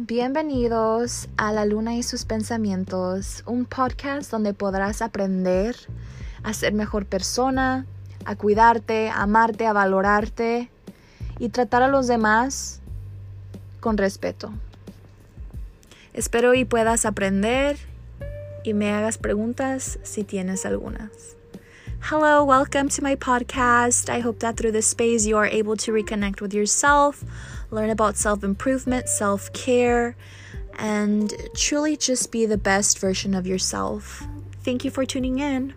Bienvenidos a La Luna y sus pensamientos, un podcast donde podrás aprender a ser mejor persona, a cuidarte, a amarte, a valorarte y tratar a los demás con respeto. Espero y puedas aprender y me hagas preguntas si tienes algunas. Hello, welcome to my podcast. I hope that through this space you are able to reconnect with yourself, learn about self improvement, self care, and truly just be the best version of yourself. Thank you for tuning in.